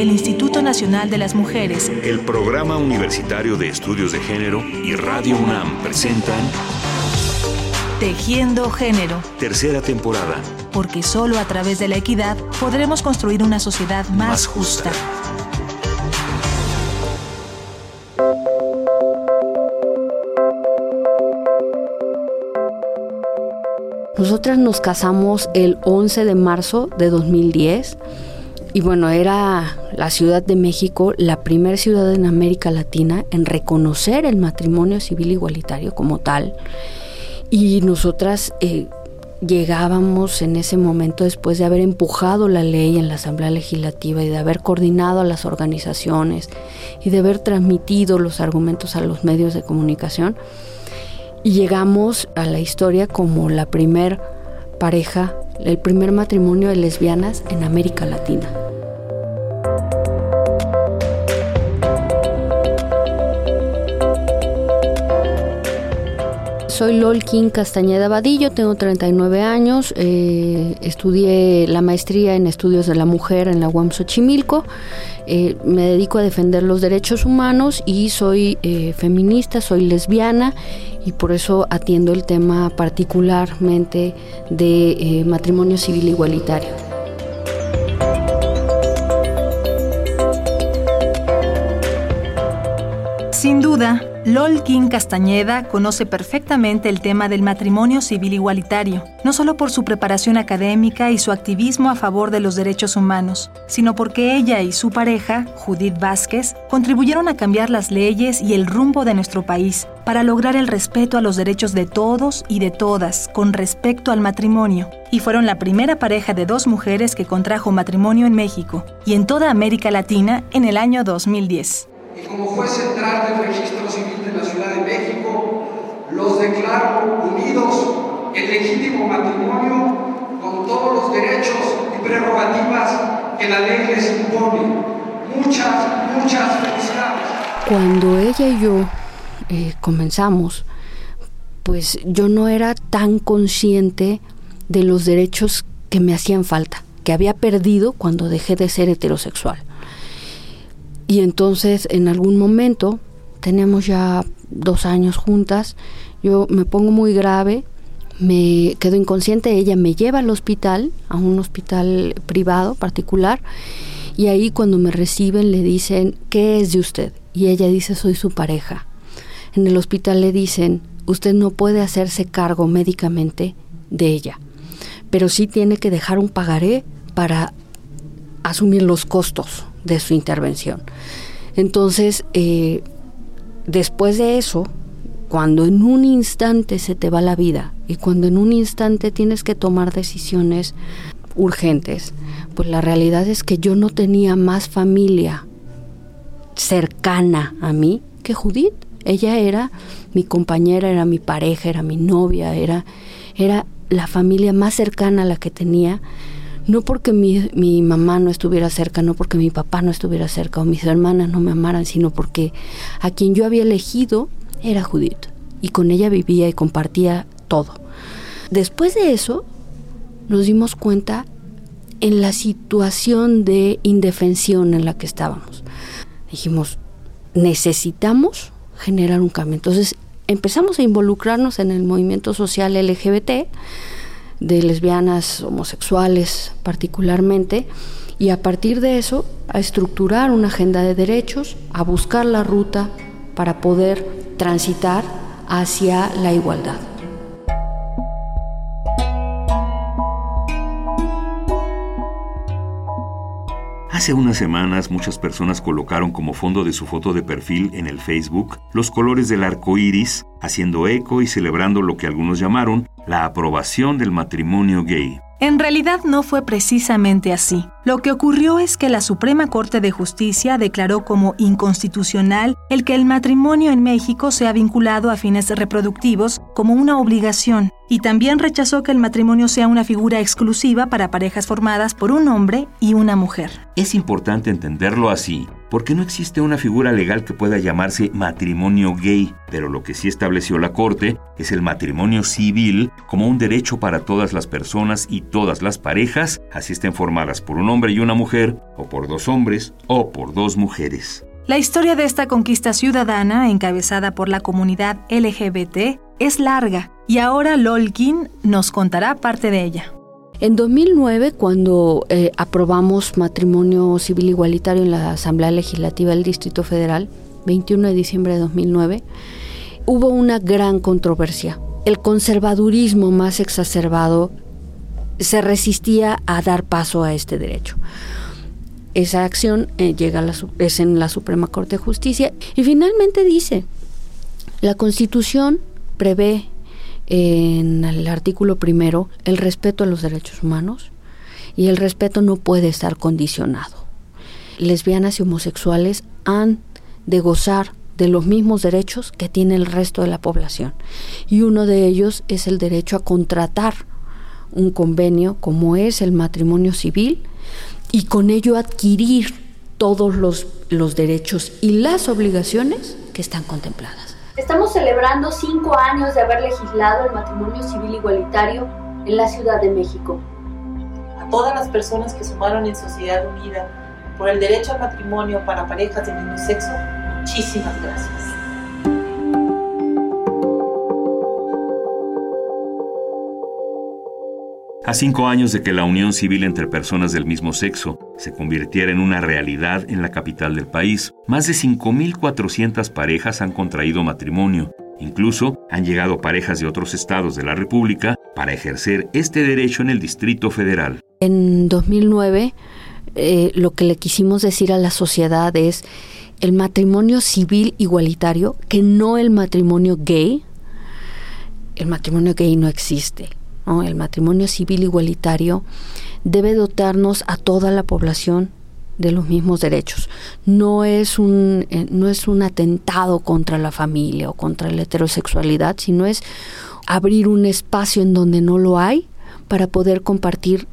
el Instituto Nacional de las Mujeres, el Programa Universitario de Estudios de Género y Radio UNAM presentan Tejiendo Género. Tercera temporada. Porque solo a través de la equidad podremos construir una sociedad más, justa. Nosotras nos casamos el 11 de marzo de 2010 y bueno, era la Ciudad de México la primera ciudad en América Latina en reconocer el matrimonio civil igualitario como tal. Y nosotras eh, llegábamos en ese momento después de haber empujado la ley en la Asamblea Legislativa y de haber coordinado a las organizaciones y de haber transmitido los argumentos a los medios de comunicación y llegamos a la historia como la primer pareja, el primer matrimonio de lesbianas en América Latina. soy Lolkin Castañeda Vadillo, tengo 39 años, eh, estudié la maestría en estudios de la mujer en la UAM Xochimilco, eh, me dedico a defender los derechos humanos y soy eh, feminista, soy lesbiana y por eso atiendo el tema particularmente de matrimonio civil igualitario. Sin duda, Lolkin Castañeda conoce perfectamente el tema del matrimonio civil igualitario, no solo por su preparación académica y su activismo a favor de los derechos humanos, sino porque ella y su pareja, Judith Vázquez, contribuyeron a cambiar las leyes y el rumbo de nuestro país para lograr el respeto a los derechos de todos y de todas con respecto al matrimonio, y fueron la primera pareja de dos mujeres que contrajo matrimonio en México y en toda América Latina en el año 2010. Y como fue central del registro civil los declaro unidos en legítimo matrimonio con todos los derechos y prerrogativas que la ley les impone. Muchas, muchas felicidades. Cuando ella y yo eh, comenzamos, pues yo no era tan consciente de los derechos que me hacían falta, que había perdido cuando dejé de ser heterosexual. Y entonces en algún momento, tenemos ya dos años juntas, yo me pongo muy grave, me quedo inconsciente, ella me lleva al hospital, a un hospital privado particular, y ahí cuando me reciben le dicen, ¿qué es de usted? Y ella dice, soy su pareja. En el hospital le dicen, usted no puede hacerse cargo médicamente de ella, pero sí tiene que dejar un pagaré para asumir los costos de su intervención. Entonces, eh, después de eso, cuando en un instante se te va la vida y cuando en un instante tienes que tomar decisiones urgentes, pues la realidad es que yo no tenía más familia cercana a mí que Judith. Ella era mi compañera, era mi pareja, era mi novia, era, era la familia más cercana a la que tenía. No porque mi, mi mamá no estuviera cerca, no porque mi papá no estuviera cerca o mis hermanas no me amaran, sino porque a quien yo había elegido era Judith y con ella vivía y compartía todo. Después de eso, nos dimos cuenta en la situación de indefensión en la que estábamos. Dijimos, necesitamos generar un cambio. Entonces empezamos a involucrarnos en el movimiento social LGBT, de lesbianas, homosexuales particularmente, y a partir de eso a estructurar una agenda de derechos, a buscar la ruta para poder transitar hacia la igualdad. Hace unas semanas muchas personas colocaron como fondo de su foto de perfil en el Facebook los colores del arco iris, haciendo eco y celebrando lo que algunos llamaron la aprobación del matrimonio gay. En realidad no fue precisamente así. Lo que ocurrió es que la Suprema Corte de Justicia declaró como inconstitucional el que el matrimonio en México sea vinculado a fines reproductivos como una obligación y también rechazó que el matrimonio sea una figura exclusiva para parejas formadas por un hombre y una mujer. Es importante entenderlo así porque no existe una figura legal que pueda llamarse matrimonio gay, pero lo que sí estableció la Corte es el matrimonio civil como un derecho para todas las personas y todas las parejas, así estén formadas por un hombre y una mujer, o por dos hombres, o por dos mujeres. La historia de esta conquista ciudadana, encabezada por la comunidad LGBT, es larga y ahora Lolkin nos contará parte de ella. En 2009, cuando eh, aprobamos matrimonio civil igualitario en la Asamblea Legislativa del Distrito Federal, 21 de diciembre de 2009, hubo una gran controversia. El conservadurismo más exacerbado se resistía a dar paso a este derecho. Esa acción eh, llega a la, es en la Suprema Corte de Justicia y finalmente dice, la Constitución prevé en el artículo primero el respeto a los derechos humanos y el respeto no puede estar condicionado. Lesbianas y homosexuales han de gozar de los mismos derechos que tiene el resto de la población y uno de ellos es el derecho a contratar un convenio como es el matrimonio civil y con ello adquirir todos los, los derechos y las obligaciones que están contempladas. Estamos celebrando cinco años de haber legislado el matrimonio civil igualitario en la Ciudad de México. A todas las personas que sumaron en Sociedad Unida por el derecho al matrimonio para parejas de mismo sexo, muchísimas gracias. A cinco años de que la unión civil entre personas del mismo sexo se convirtiera en una realidad en la capital del país, más de 5.400 parejas han contraído matrimonio. Incluso han llegado parejas de otros estados de la República para ejercer este derecho en el Distrito Federal. En 2009, eh, lo que le quisimos decir a la sociedad es el matrimonio civil igualitario, que no el matrimonio gay. El matrimonio gay no existe el matrimonio civil igualitario debe dotarnos a toda la población de los mismos derechos. No es un eh, no es un atentado contra la familia o contra la heterosexualidad, sino es abrir un espacio en donde no lo hay para poder compartir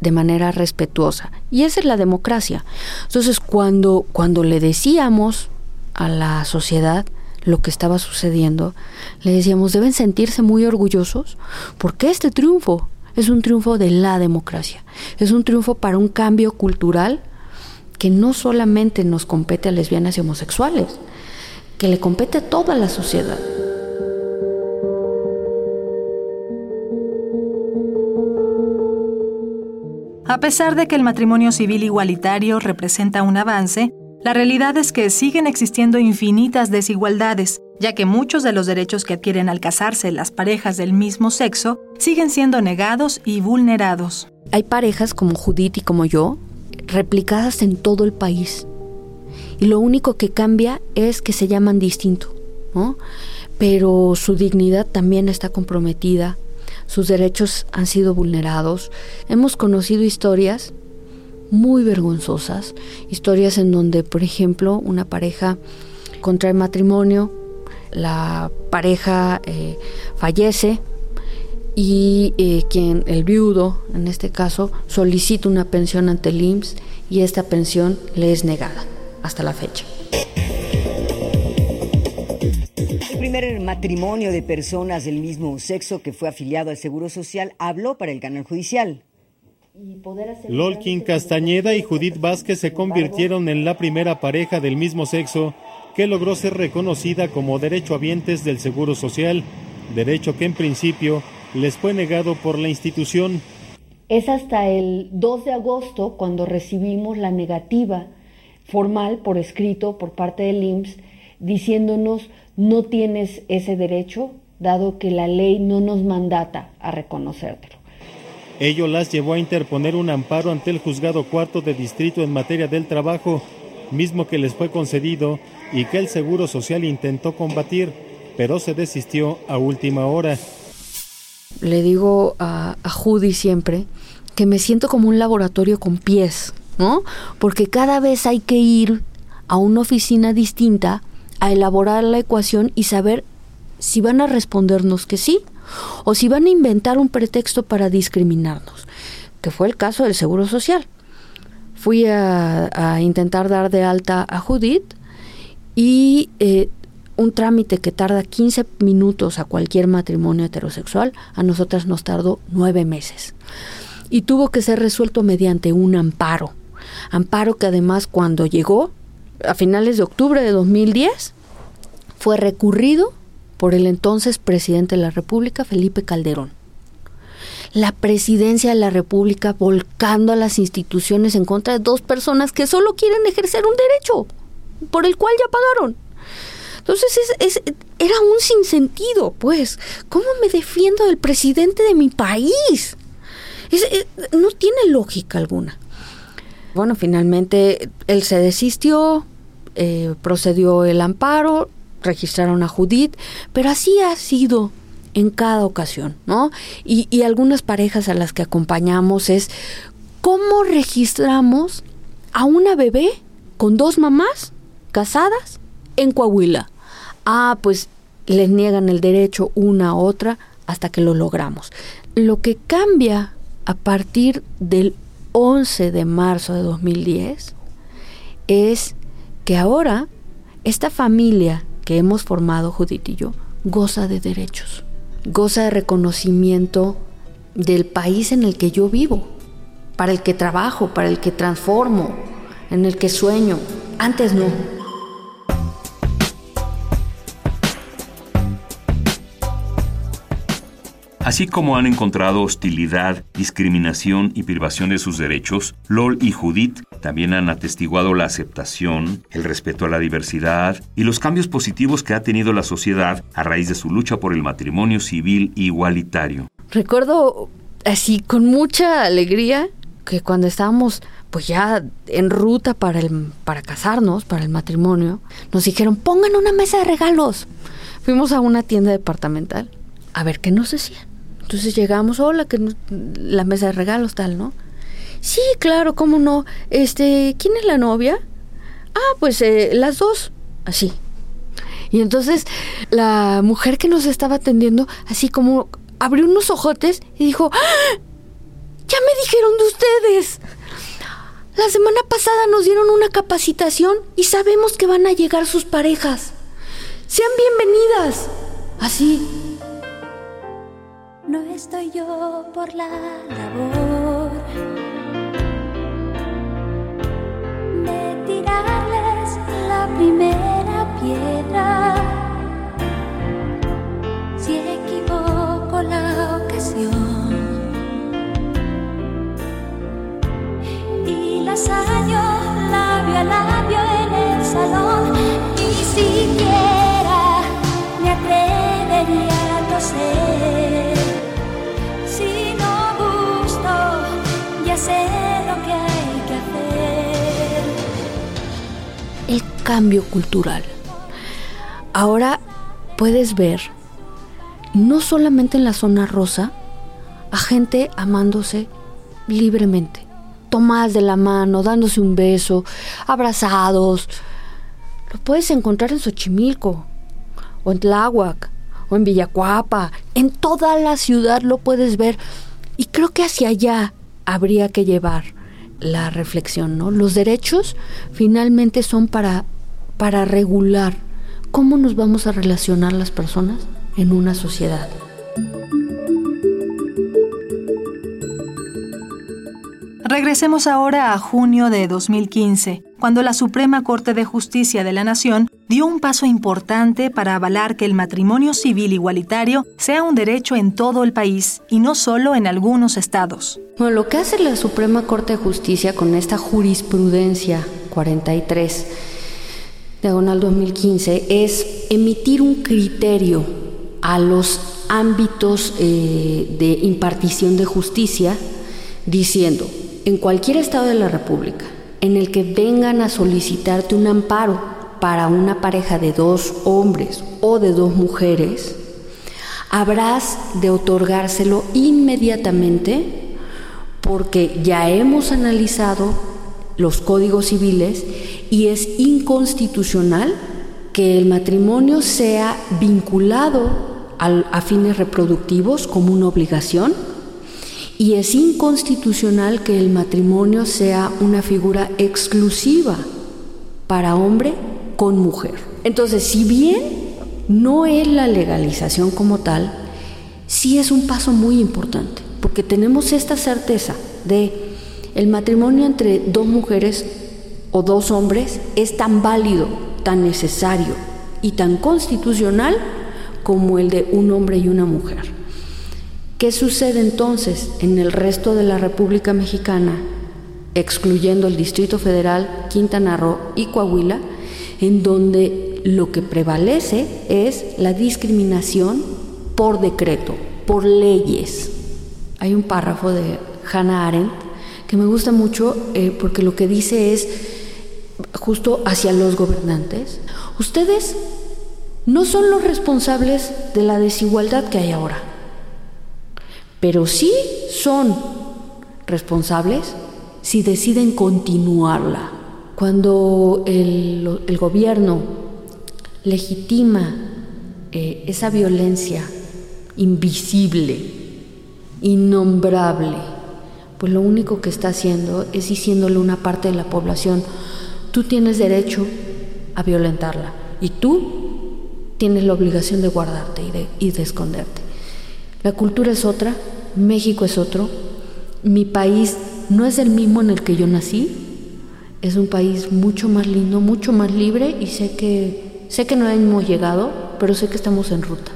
de manera respetuosa. Y esa es la democracia. Entonces, cuando cuando le decíamos a la sociedad lo que estaba sucediendo, le decíamos, deben sentirse muy orgullosos porque este triunfo es un triunfo de la democracia, es un triunfo para un cambio cultural que no solamente nos compete a lesbianas y homosexuales, que le compete a toda la sociedad. A pesar de que el matrimonio civil igualitario representa un avance, la realidad es que siguen existiendo infinitas desigualdades, ya que muchos de los derechos que adquieren al casarse las parejas del mismo sexo siguen siendo negados y vulnerados. Hay parejas como Judith y como yo, replicadas en todo el país. Y lo único que cambia es que se llaman distinto, ¿no? Pero su dignidad también está comprometida, sus derechos han sido vulnerados. Hemos conocido historias muy vergonzosas, historias en donde, por ejemplo, una pareja contrae matrimonio, la pareja eh, fallece y eh, quien, el viudo, en este caso, solicita una pensión ante el IMSS y esta pensión le es negada hasta la fecha. El primer matrimonio de personas del mismo sexo que fue afiliado al Seguro Social habló para el canal judicial. Lolkin Castañeda y Judith Vázquez se convirtieron en la primera pareja del mismo sexo que logró ser reconocida como derechohabientes del Seguro Social, derecho que en principio les fue negado por la institución. Es hasta el 2 de agosto cuando recibimos la negativa formal por escrito por parte del IMSS diciéndonos no tienes ese derecho dado que la ley no nos mandata a reconocértelo. Ello las llevó a interponer un amparo ante el juzgado cuarto de distrito en materia del trabajo, mismo que les fue concedido y que el Seguro Social intentó combatir, pero se desistió a última hora. Le digo a, a Judy siempre que me siento como un laboratorio con pies, ¿no? Porque cada vez hay que ir a una oficina distinta a elaborar la ecuación y saber si van a respondernos que sí o si van a inventar un pretexto para discriminarnos, que fue el caso del Seguro Social. fui a, intentar dar de alta a Judith y eh, un trámite que tarda 15 minutos a cualquier matrimonio heterosexual, a nosotras nos tardó nueve meses. Y tuvo que ser resuelto mediante un amparo. Amparo que además cuando llegó, a finales de octubre de 2010, fue recurrido por el entonces presidente de la República, Felipe Calderón. La presidencia de la República volcando a las instituciones en contra de dos personas que solo quieren ejercer un derecho por el cual ya pagaron. Entonces es, era un sinsentido, pues. ¿Cómo me defiendo del presidente de mi país? no tiene lógica alguna. Bueno, finalmente él se desistió, eh, procedió el amparo, registraron a Judith, pero así ha sido en cada ocasión, ¿no? Y, y algunas parejas a las que acompañamos es cómo registramos a una bebé con dos mamás casadas en Coahuila ah, pues les niegan el derecho una a otra hasta que lo logramos. Lo que cambia a partir del 11 de marzo de 2010 es que ahora esta familia que hemos formado, Judith y yo, goza de derechos, goza de reconocimiento del país en el que yo vivo, para el que trabajo, para el que transformo, en el que sueño. Antes no. Así como han encontrado hostilidad, discriminación y privación de sus derechos, LOL y Judith también han atestiguado la aceptación, el respeto a la diversidad y los cambios positivos que ha tenido la sociedad a raíz de su lucha por el matrimonio civil igualitario. Recuerdo así con mucha alegría que cuando estábamos pues ya en ruta para el para casarnos, para el matrimonio, nos dijeron, "Pongan una mesa de regalos." Fuimos a una tienda departamental a ver qué nos decían. Entonces llegamos, hola, que la mesa de regalos tal, ¿no? Sí, claro, cómo no. Este, ¿quién es la novia? Ah, pues eh, las dos. Así. Y entonces la mujer que nos estaba atendiendo, así como abrió unos ojotes y dijo, ¡Ah! ya me dijeron de ustedes. La semana pasada nos dieron una capacitación y sabemos que van a llegar sus parejas. Sean bienvenidas. Así. No estoy yo por la labor de tirarles la primera cultural. Ahora puedes ver, no solamente en la zona rosa, a gente amándose libremente, tomadas de la mano, dándose un beso, abrazados. Lo puedes encontrar en Xochimilco, o en Tláhuac, o en Villacuapa, en toda la ciudad lo puedes ver. Y creo que hacia allá habría que llevar la reflexión, ¿no? Los derechos finalmente son para, para regular cómo nos vamos a relacionar las personas en una sociedad. Regresemos ahora a junio de 2015, cuando la Suprema Corte de Justicia de la Nación dio un paso importante para avalar que el matrimonio civil igualitario sea un derecho en todo el país y no solo en algunos estados. Bueno, lo que hace la Suprema Corte de Justicia con esta jurisprudencia 43 diagonal 2015 es emitir un criterio a los ámbitos eh, de impartición de justicia diciendo en cualquier estado de la República en el que vengan a solicitarte un amparo para una pareja de dos hombres o de dos mujeres, habrás de otorgárselo inmediatamente porque ya hemos analizado los códigos civiles y es inconstitucional que el matrimonio sea vinculado a fines reproductivos como una obligación Y es inconstitucional que el matrimonio sea una figura exclusiva para hombre con mujer. Entonces, si bien no es la legalización como tal, sí es un paso muy importante, porque tenemos esta certeza de el matrimonio entre dos mujeres o dos hombres es tan válido, tan necesario y tan constitucional como el de un hombre y una mujer. ¿Qué sucede entonces en el resto de la República Mexicana, excluyendo el Distrito Federal, Quintana Roo y Coahuila, en donde lo que prevalece es la discriminación por decreto, por leyes? Hay un párrafo de Hannah Arendt que me gusta mucho eh, porque lo que dice es justo hacia los gobernantes, ustedes no son los responsables de la desigualdad que hay ahora pero sí son responsables si deciden continuarla. Cuando el, gobierno legitima eh, esa violencia invisible, innombrable, pues lo único que está haciendo es diciéndole a una parte de la población, tú tienes derecho a violentarla y tú tienes la obligación de guardarte y de esconderte. La cultura es otra, México es otro, mi país no es el mismo en el que yo nací, es un país mucho más lindo, mucho más libre y sé que sé que no hemos llegado, pero sé que estamos en ruta.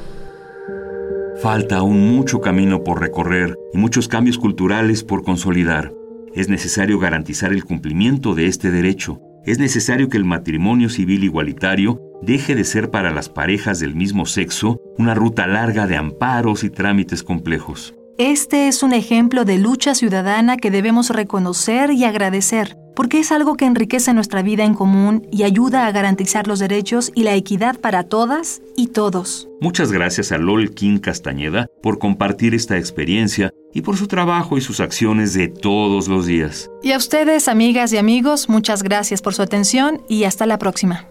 Falta aún mucho camino por recorrer y muchos cambios culturales por consolidar. Es necesario garantizar el cumplimiento de este derecho. Es necesario que el matrimonio civil igualitario deje de ser para las parejas del mismo sexo una ruta larga de amparos y trámites complejos. Este es un ejemplo de lucha ciudadana que debemos reconocer y agradecer, porque es algo que enriquece nuestra vida en común y ayuda a garantizar los derechos y la equidad para todas y todos. Muchas gracias a Lol King Castañeda por compartir esta experiencia y por su trabajo y sus acciones de todos los días. Y a ustedes, amigas y amigos, muchas gracias por su atención y hasta la próxima.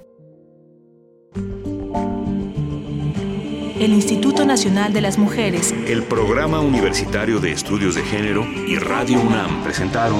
el Instituto Nacional de las Mujeres, el Programa Universitario de Estudios de Género y Radio UNAM presentaron